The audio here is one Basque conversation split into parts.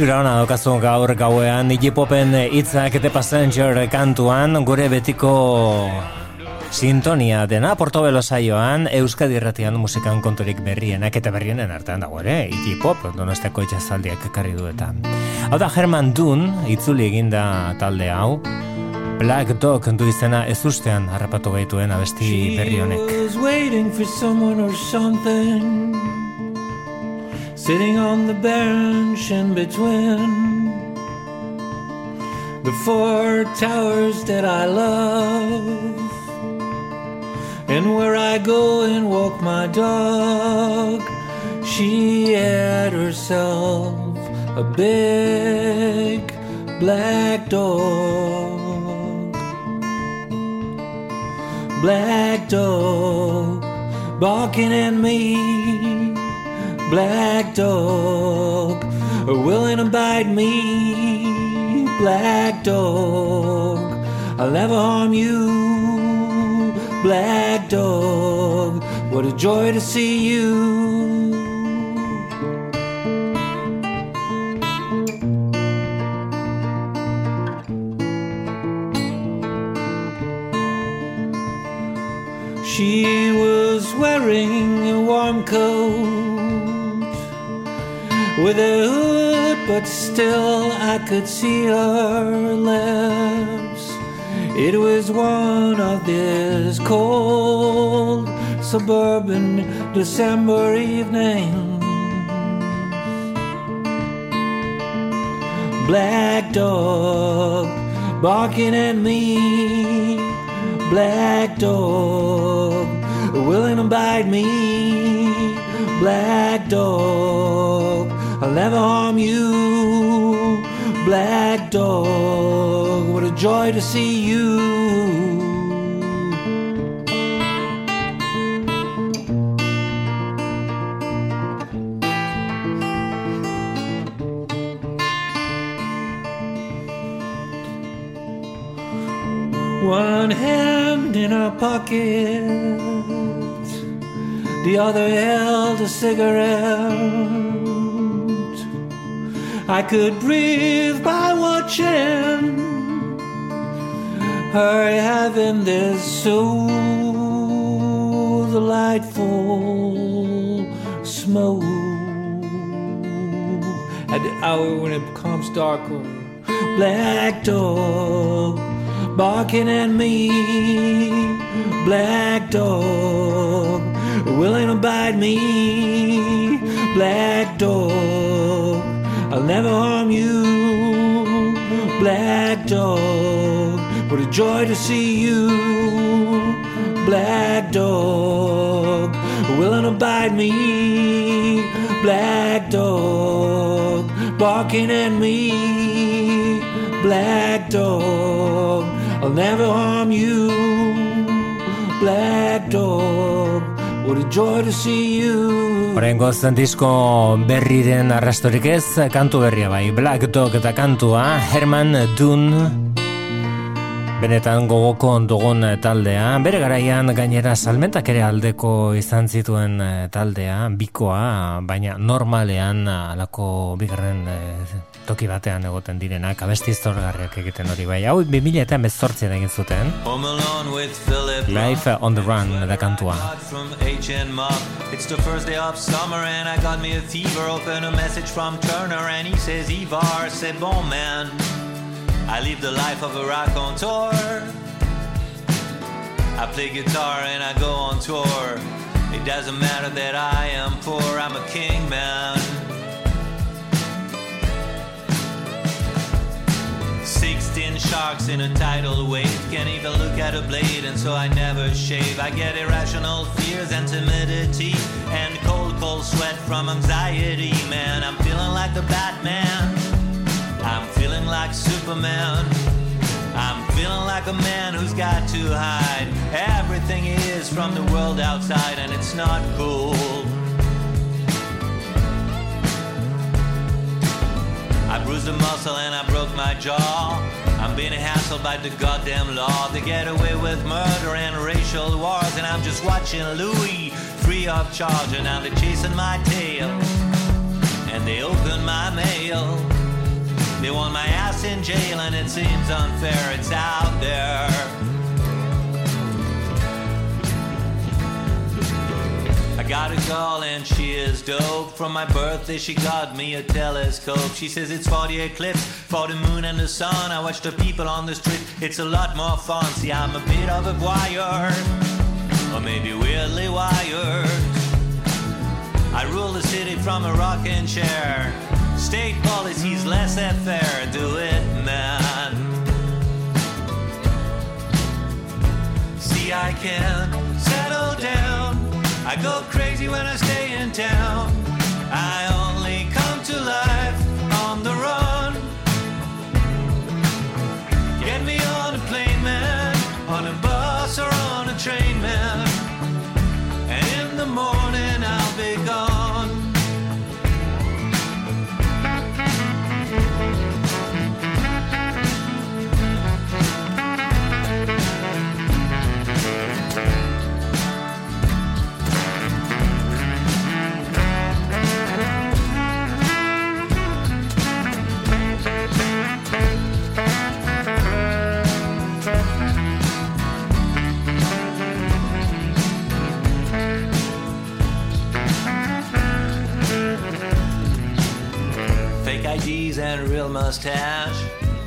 Itxura hona dokazu gaur gauean Iggy Popen itzak The Passenger kantuan gure betiko sintonia dena Portobelo saioan Euskadi Irratian musikan konturik berrienak eta berrienen artean dago ere Iggy Pop donosteko itxazaldiak ekarri du eta. Hau da Herman Dun itzuli eginda talde hau. Black Dog du izena ez ustean harrapatu gaituen abesti berri honek sitting on the bench in between the four towers that I love, and where I go and walk my dog. She had herself a big black dog, black dog barking at me black dog, willing to bite me, black dog. I'll never harm you, black dog. What a joy to see you. With a hood, but still I could see her lips. It was one of these cold suburban December evenings. Black dog barking at me, black dog willing to bite me, black dog I'll never harm you, black dog. What a joy to see you. One hand in her pocket, the other held a cigarette. I could breathe by watching her having this so delightful smoke at the hour when it becomes darker. Black dog barking at me, black dog willing to bite me, black dog I'll never harm you, black dog. What a joy to see you, black dog. Willing to bite me, black dog. Barking at me, black dog. I'll never harm you, black dog. Horengo zen disko berriren arrastorik ez, kantu berria bai, Black Dog eta kantua, Herman Dun, benetan gogoko ondugun taldea, bere garaian gainera salmentak ere aldeko izan zituen eh, taldea, bikoa, baina normalean alako bigarren eh, toki batean egoten direnak abesti zorgarriak egiten hori bai. Hau 2000 eta mezortzien egin zuten. Life on the Run da kantua. It's the first day of summer and I got me a fever Open a message from Turner and he says Ivar, c'est bon man I live the life of a raconteur I play guitar and I go on tour It doesn't matter that I am poor, I'm a king man Sixteen sharks in a tidal wave. Can't even look at a blade, and so I never shave. I get irrational fears and timidity, and cold, cold sweat from anxiety. Man, I'm feeling like the Batman. I'm feeling like Superman. I'm feeling like a man who's got to hide everything he is from the world outside, and it's not cool. I bruised a muscle and I broke my jaw. I'm being hassled by the goddamn law. They get away with murder and racial wars, and I'm just watching Louis free of charge. And now they're chasing my tail, and they open my mail. They want my ass in jail, and it seems unfair. It's out there. I got a girl and she is dope. From my birthday, she got me a telescope. She says it's for the eclipse, for the moon and the sun. I watch the people on the street, it's a lot more fun. See, I'm a bit of a voyeur, or maybe weirdly wired. I rule the city from a rocking chair. State policies laissez faire, do it, man. See, I can settle down. I go crazy when I stay in town. I only come to life IDs a real mustache.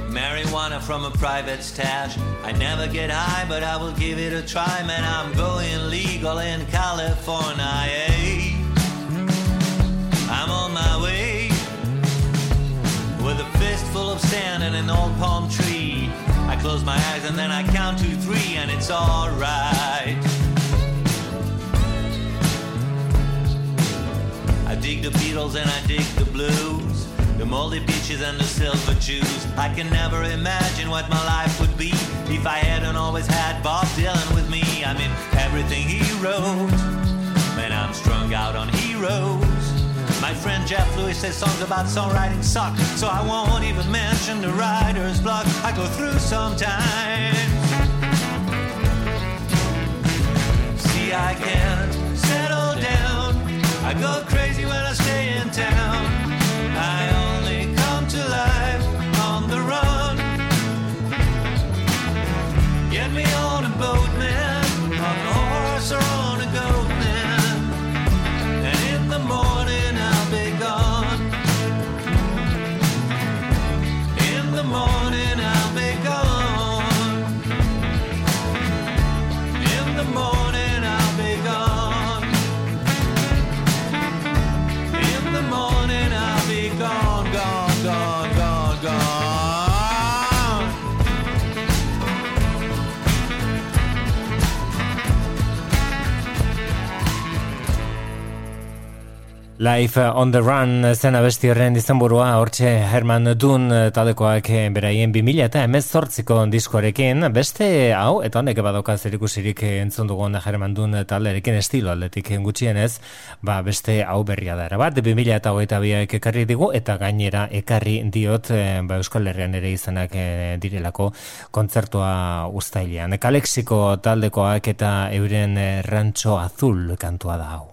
Marijuana from a private stash. I never get high, but I will give it a try. Man, I'm going legal in California. eh? I'm on my way with a fistful of sand and an old palm tree. I close my eyes and then I count to three, and it's alright. I dig the Beatles and I dig the blues. The moldy beaches and the silver Jews. I can never imagine what my life would be if I hadn't always had Bob Dylan with me. I mean, everything he wrote. Man, I'm strung out on heroes. My friend Jeff Lewis says songs about songwriting suck, so I won't even mention the writer's block I go through sometimes. See, I can't settle down. I go crazy when I stay in town. I me on a boat, man, on a horse or on Life on the Run zena besti horren izenburua hortxe Herman Dun taldekoak beraien 2000 eta emezortziko diskoarekin. Beste hau, eta honek badoka zerikusirik entzun dugun Herman Dun talderekin estilo aldetik gutxienez ba beste hau berria da. Bat 2000 eta hogeita biak ekarri digu eta gainera ekarri diot eh, ba, Euskal Herrian ere izanak eh, direlako kontzertua ustailean Kalexiko taldekoak eta euren eh, Rancho Azul kantua da hau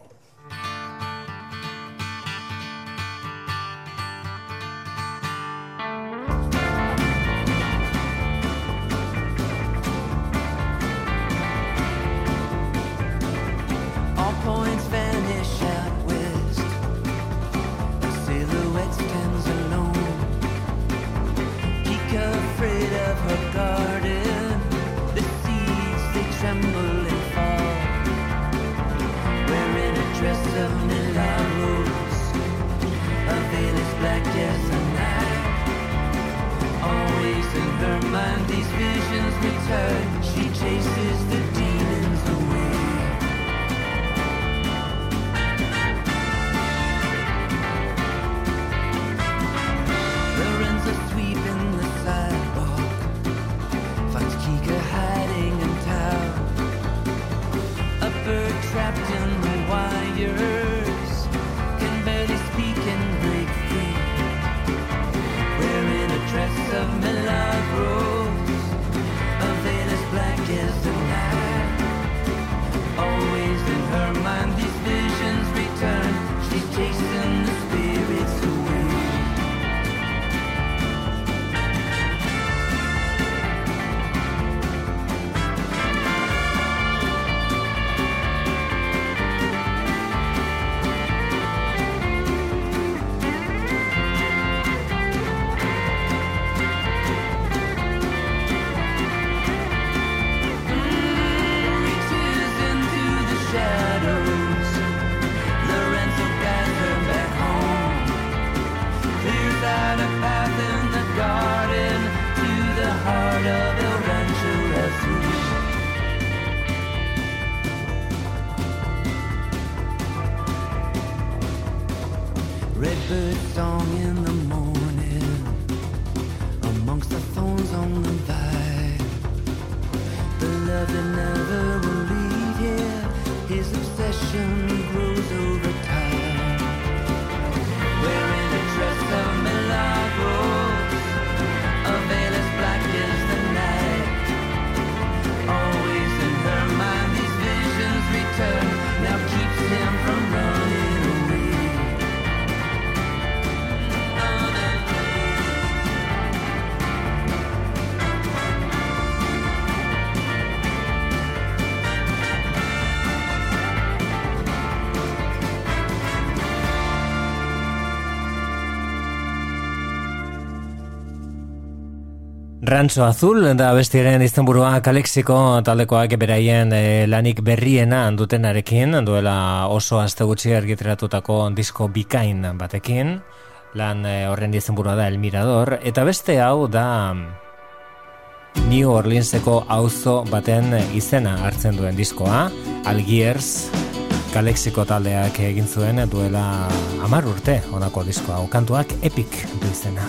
have Rancho Azul da bestiaren izenburua Kalexiko taldekoak beraien e, lanik berriena dutenarekin duela oso aste gutxi argitratutako disko bikain batekin. Lan e, horren izenburua da El Mirador eta beste hau da mm, New Orleanseko auzo baten izena hartzen duen diskoa. Algiers Kalexiko taldeak egin zuen duela 10 urte honako diskoa kantuak Epic du izena.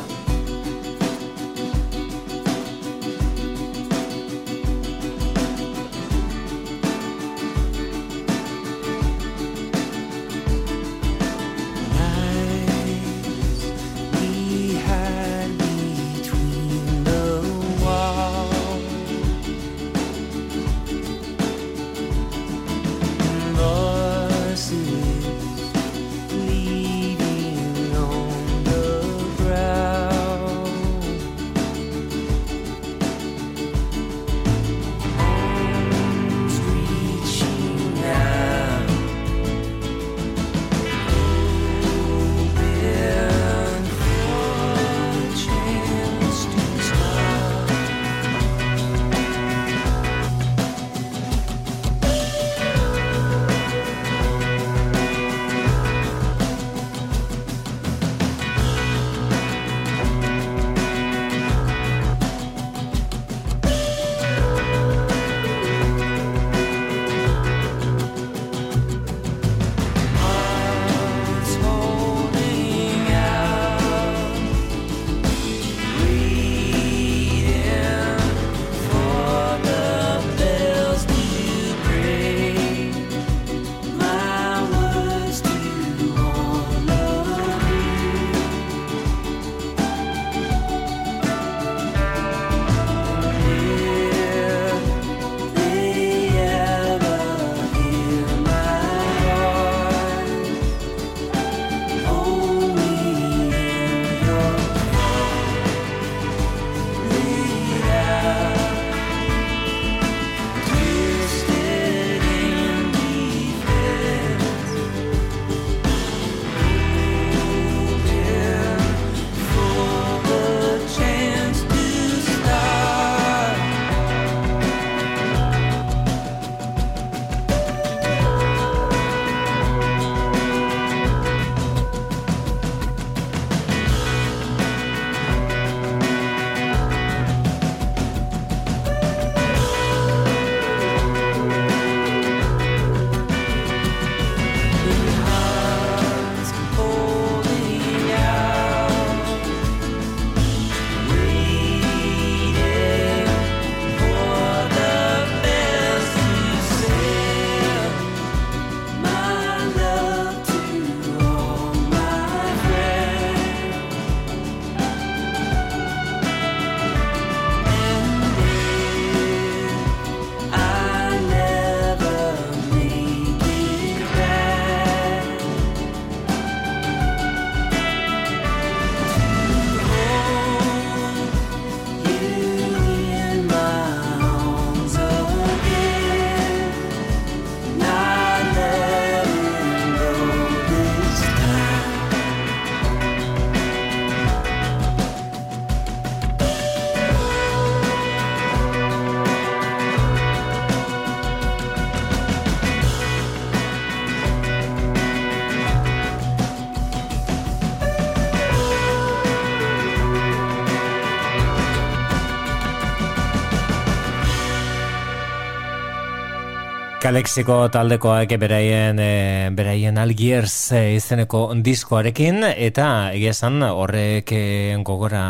Kalexiko taldekoak beraien e, beraien Algiers e, izeneko diskoarekin eta egia esan horrek e, gogora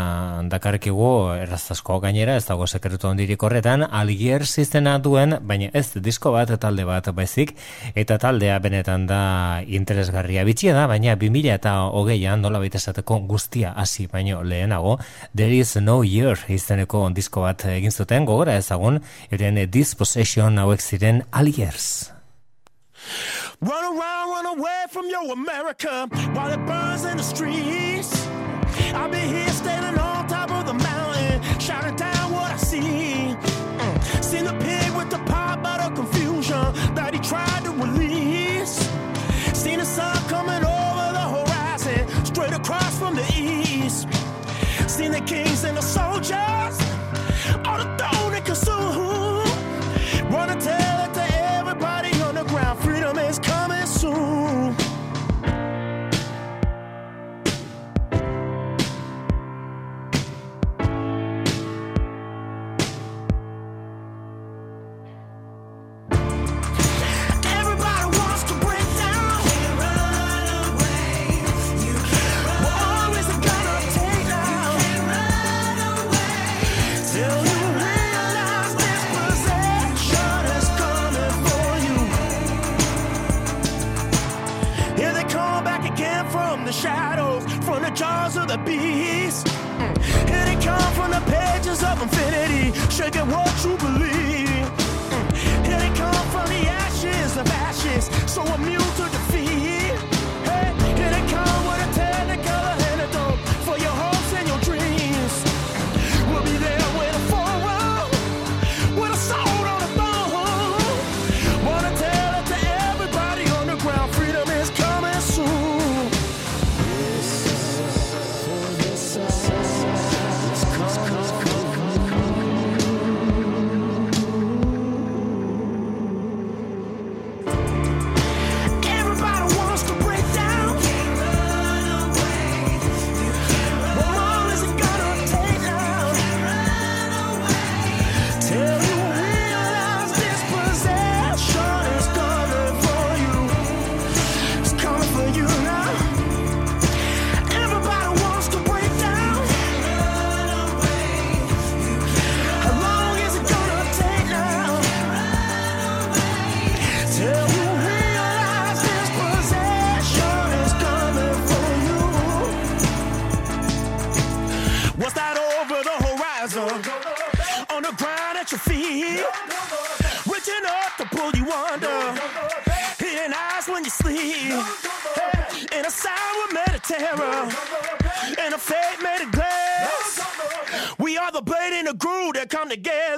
dakarkigu errazasko gainera ez dago sekretu ondirik horretan Algiers izena duen baina ez disko bat talde bat baizik eta taldea benetan da interesgarria. Bitxia da baina 2000 eta hogeian nola baita esateko guztia hasi baino lehenago There is no year izeneko disko bat egin zuten gogora ezagun eren dispossession hauek ziren Algiers Run around, run away from your America while it burns in the streets. I'll be here standing on top of the mountain, shouting down what I see. Mm. Seen the pig with the pop of confusion that he tried to release. Seen the sun coming over the horizon, straight across from the east. Seen the kings and the soldiers jaws of the beast. Mm. Here they come from the pages of infinity, shaking what you believe.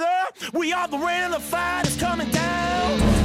Together. We are the rain and the fire that's coming down.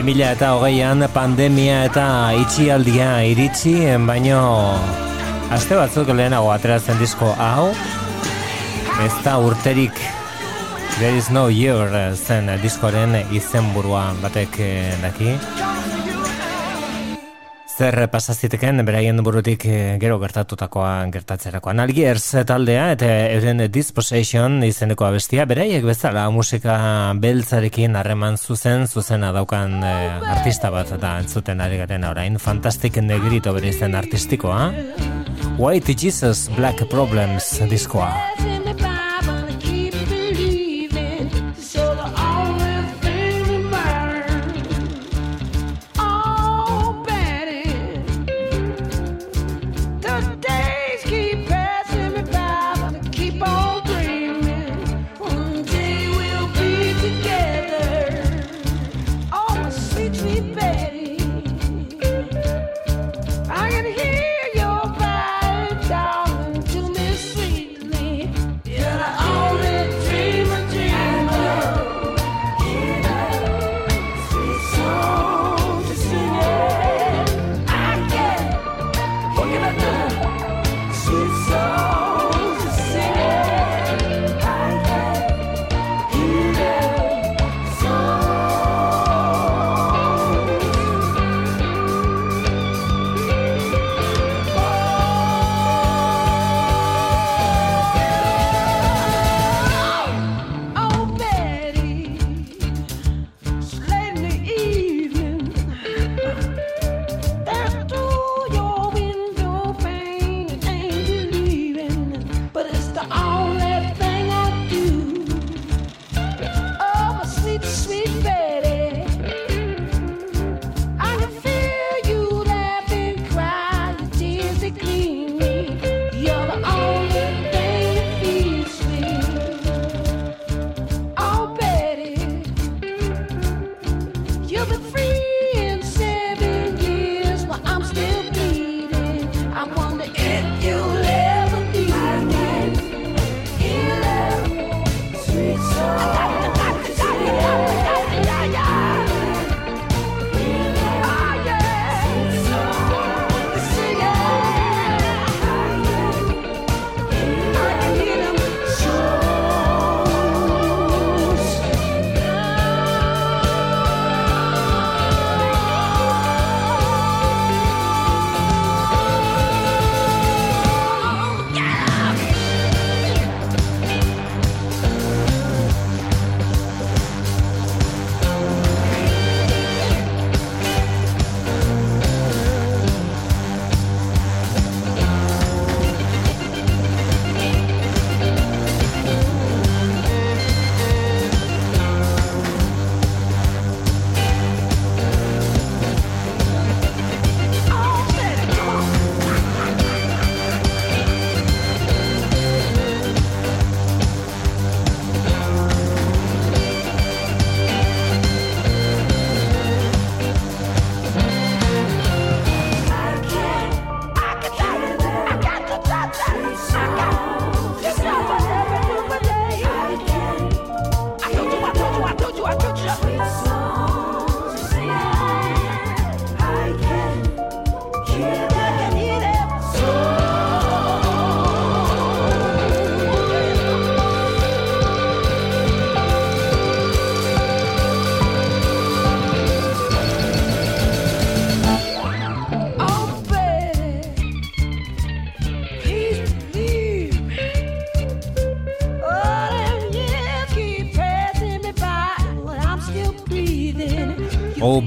2000 eta hogeian pandemia eta itxialdia iritsi, baino aste batzuk lehenago ateratzen disko hau, ez da urterik There is no year zen diskoaren izenburua batek eh, daki. Zer pasaziteken beraien burutik eh, gero gertatutakoa gertatzerakoan. Algiers taldea eta euren Dispossession izeneko abestia, beraiek bezala musika beltzarekin harreman zuzen, zuzena daukan eh, artista bat da entzuten ari garen orain. Fantastic Negrito bere izen artistikoa. White Jesus Black Problems diskoa.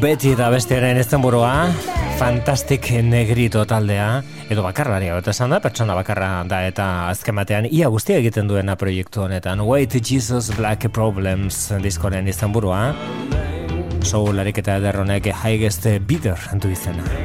Beti da bestiaren ez burua, Fantastic Negrito taldea, edo bakarlari hau, eta esan da, pertsona bakarra da, eta azken batean, ia guztia egiten duena proiektu honetan. Wait Jesus Black Problems diskoren izan burua. Soul larik eta ederronek highest bidder du izena.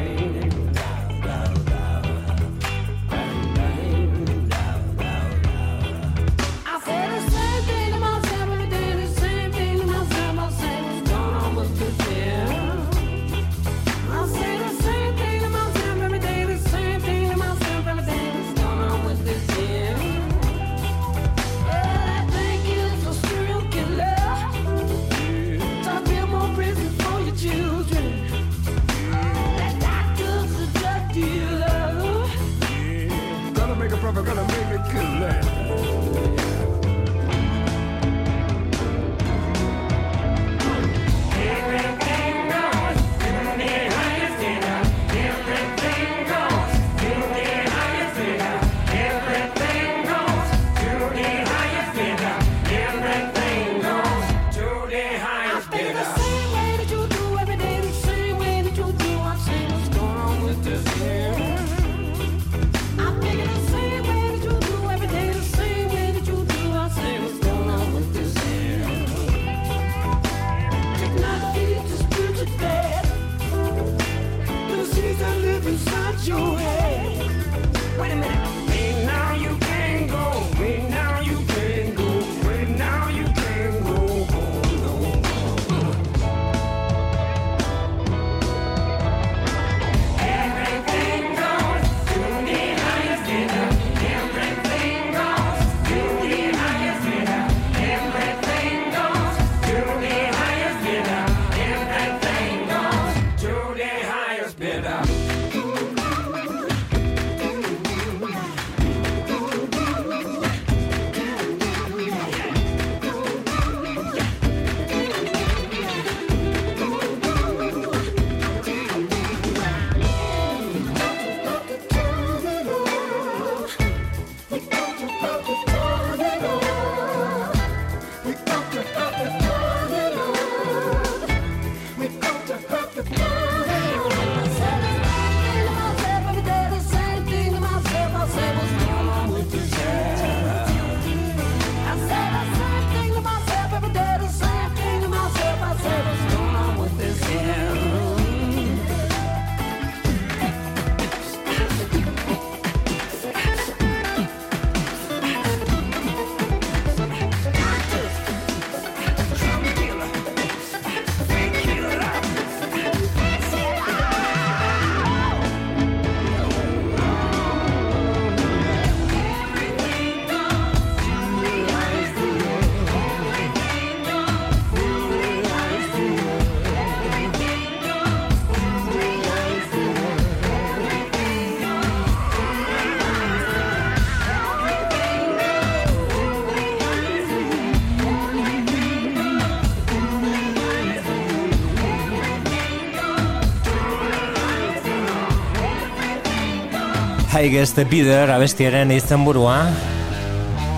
Highest Bidder abestiaren izenburua.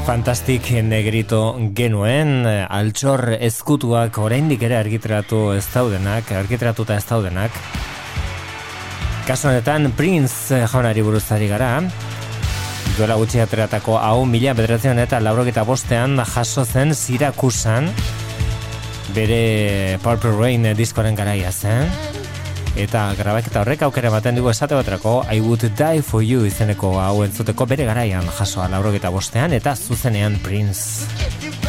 Fantastik negrito genuen altxor ezkutuak oraindik ere argitratu ez daudenak argitratuta ez daudenak. Kasu honetan Prince jaunari buruzari gara. Duela gutxi ateratako hau mila bederatzen eta laurogeta bostean jaso zen Sirakusan bere Purple Rain diskoren garaia zen eta grabaketa horrek aukera baten dugu esate batrako I would die for you izeneko hau entzuteko bere garaian jasoa laurogeta bostean eta zuzenean Prince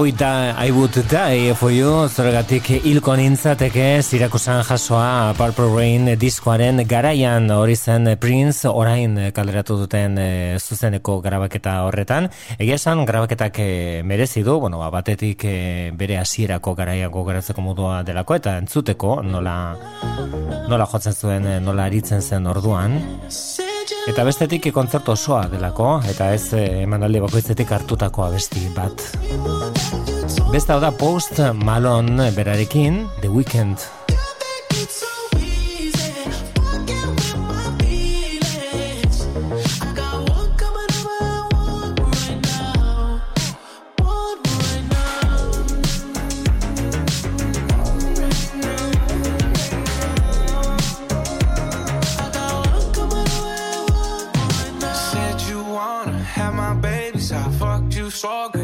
hau ita I would die for you. Zorgatik hilko nintzateke zirakusan jasoa Purple Rain diskoaren garaian. Hori zen Prince orain kaleratu duten e, zuzeneko grabaketa horretan. Egia esan grabaketak e, merezi du. Bueno, ba, batetik e, bere hasierako garaia gogoratzeko modua delako eta entzuteko nola nola jotzen zuen nola aritzen zen orduan. Eta bestetik kontzertu osoa delako, eta ez eh, emanaldi bakoitzetik hartutako abesti bat. Beste hau da Post Malone berarekin The Weekend Strong. all good.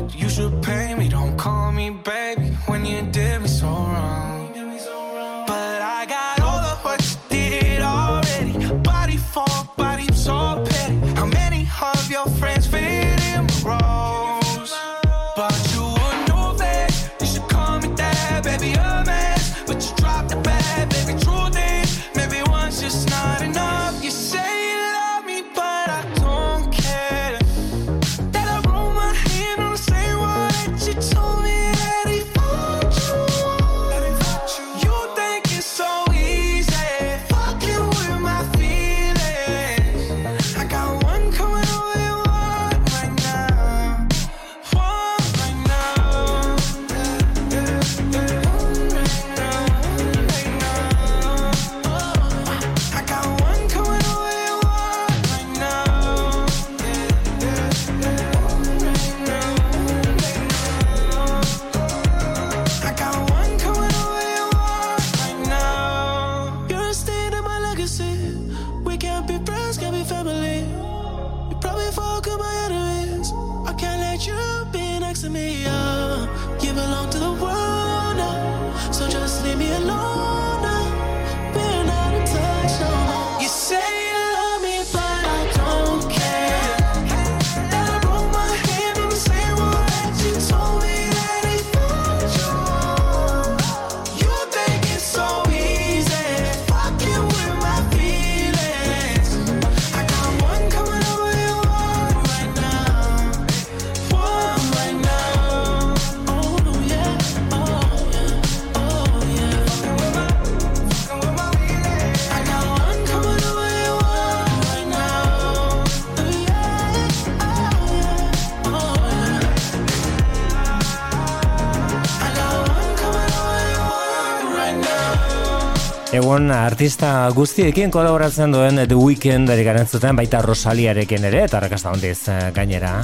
honetan artista guztiekin kolaboratzen duen The Weeknd ari garen baita Rosaliarekin ere eta rakasta hondiz eh, gainera.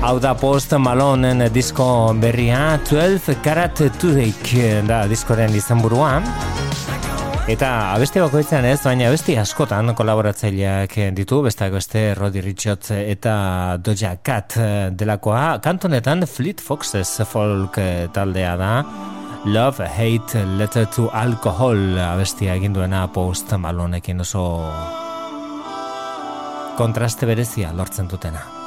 Hau da Post Malonen disko berria 12 Karat Today eh, da diskoren izenburua. Eta abeste bakoitzean ez, baina abesti askotan kolaboratzaileak ditu, bestak beste Roddy Richards eta Doja Cat eh, delakoa. Kantonetan Fleet Foxes folk taldea da. Love, Hate, Letter to Alcohol abestia egin duena post malonekin oso kontraste berezia lortzen dutena.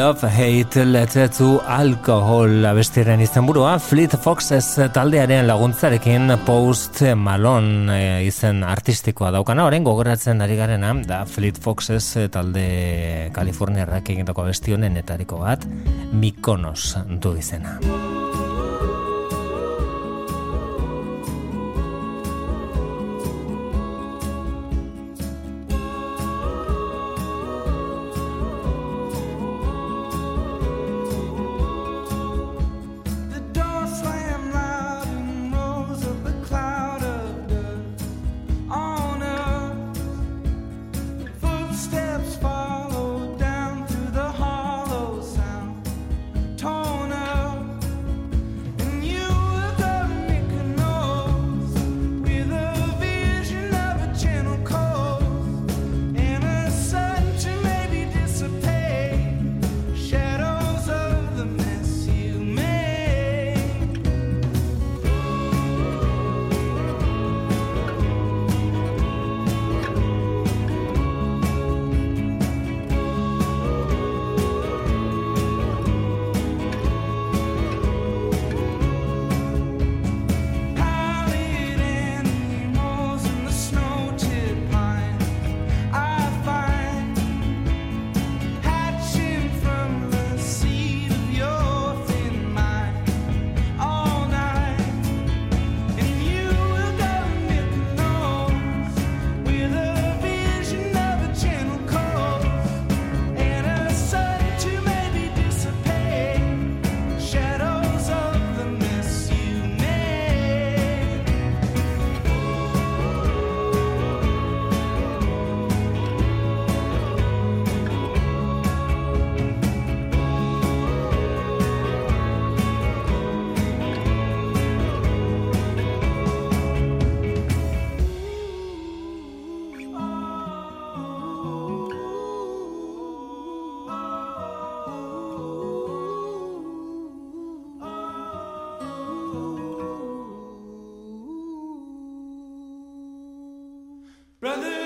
Love Hate letetu alkohol abestiren izenburua Fleet Foxes taldearen laguntzarekin Post Malone eh, izen artistikoa daukana. Orain gogoratzen ari garena da Fleet Foxes eh, talde Kaliforniarrak egindako abestionen etariko bat Mikonos du izena. Brother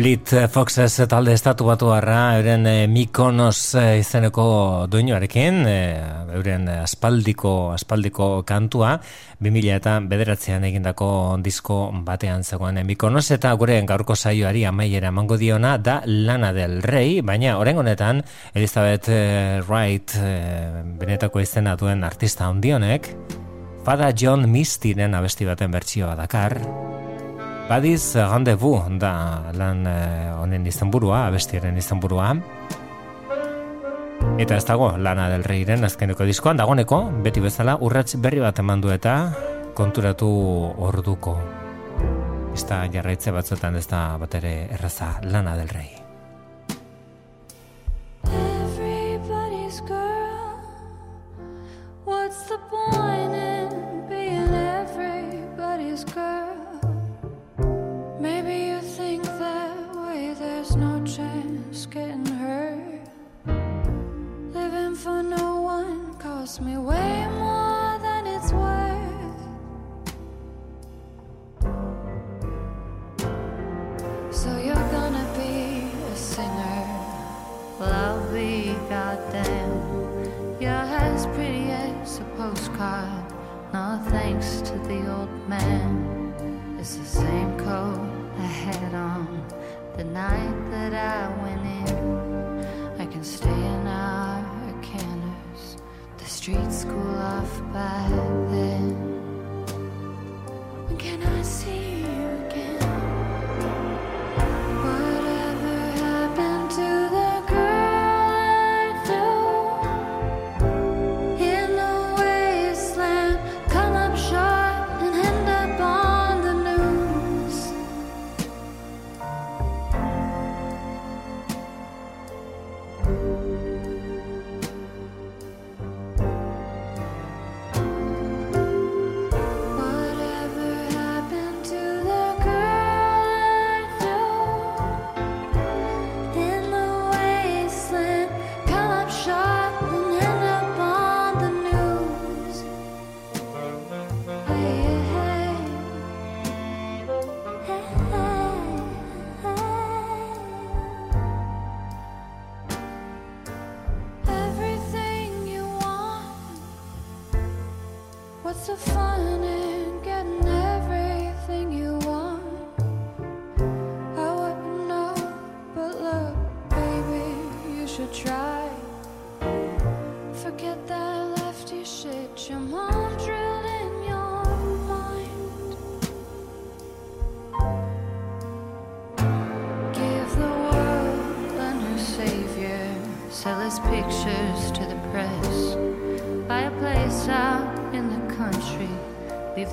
Fleet Foxes talde estatu batu harra, euren e, Mikonos e, izeneko duinoarekin, e, euren aspaldiko, aspaldiko kantua, 2000 eta bederatzean egindako disko batean zegoen Mikonos, eta gure gaurko saioari amaiera mango diona da Lana del Rey, baina oren honetan, Elizabeth Wright benetako izena duen artista ondionek, Fada John Mistyren abesti baten bertsioa dakar, Badiz randevu da lan eh, honen izenburua, abestiaren izenburua. Eta ez dago lana del reiren azkeneko diskoan, dagoneko, beti bezala, urrats berri bat eman du eta konturatu orduko. Ez da jarraitze batzuetan ez da bat ere erraza lana del rei. Fun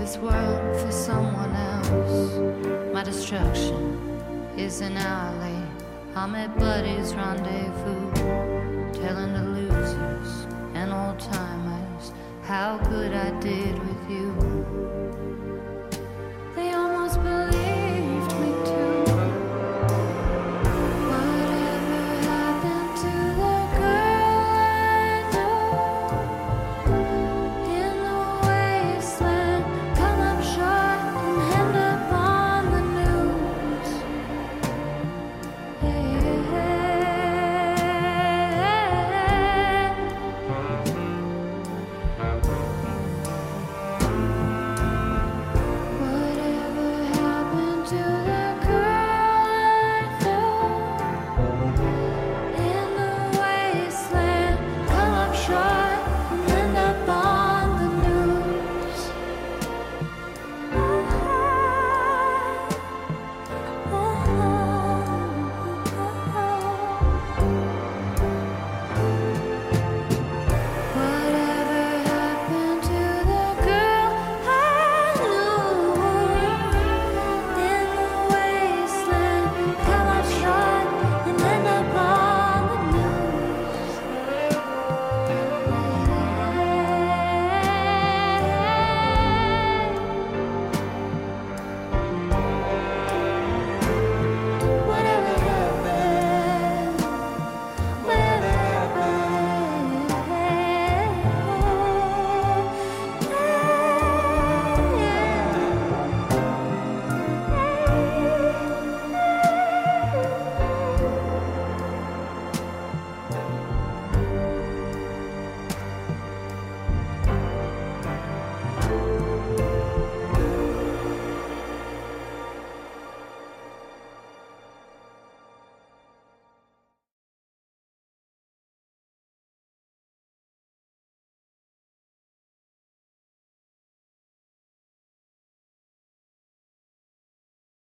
this world for someone else. My destruction is an alley, I'm at buddies' rendezvous, telling the losers and old timers how good I did with you.